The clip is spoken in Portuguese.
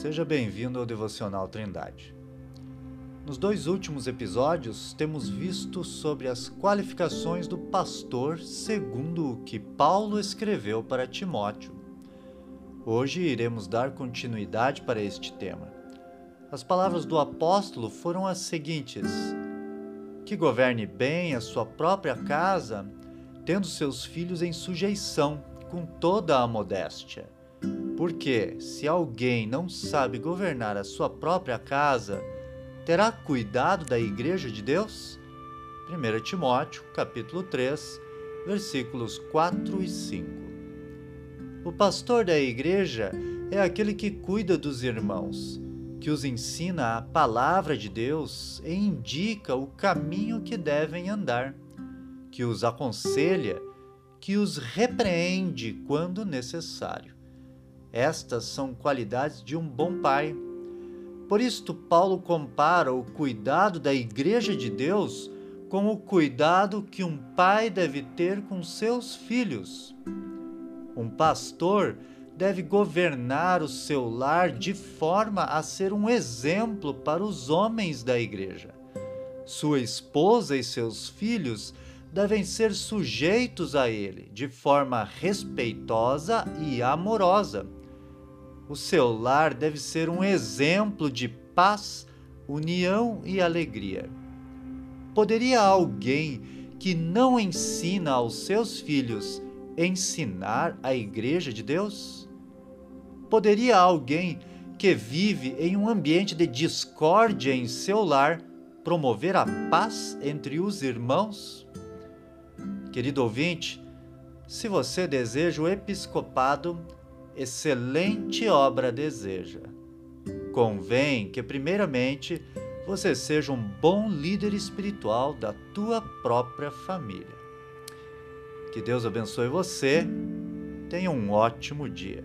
Seja bem-vindo ao Devocional Trindade. Nos dois últimos episódios, temos visto sobre as qualificações do pastor segundo o que Paulo escreveu para Timóteo. Hoje iremos dar continuidade para este tema. As palavras do apóstolo foram as seguintes: Que governe bem a sua própria casa, tendo seus filhos em sujeição, com toda a modéstia porque se alguém não sabe governar a sua própria casa, terá cuidado da igreja de Deus? 1 Timóteo, capítulo 3, versículos 4 e 5. O pastor da igreja é aquele que cuida dos irmãos, que os ensina a palavra de Deus e indica o caminho que devem andar, que os aconselha, que os repreende quando necessário. Estas são qualidades de um bom pai. Por isto, Paulo compara o cuidado da Igreja de Deus com o cuidado que um pai deve ter com seus filhos. Um pastor deve governar o seu lar de forma a ser um exemplo para os homens da igreja. Sua esposa e seus filhos devem ser sujeitos a ele de forma respeitosa e amorosa o seu lar deve ser um exemplo de paz, união e alegria. Poderia alguém que não ensina aos seus filhos ensinar a Igreja de Deus? Poderia alguém que vive em um ambiente de discórdia em seu lar promover a paz entre os irmãos? Querido ouvinte, se você deseja o episcopado, excelente obra deseja. Convém que, primeiramente, você seja um bom líder espiritual da tua própria família. Que Deus abençoe você. Tenha um ótimo dia.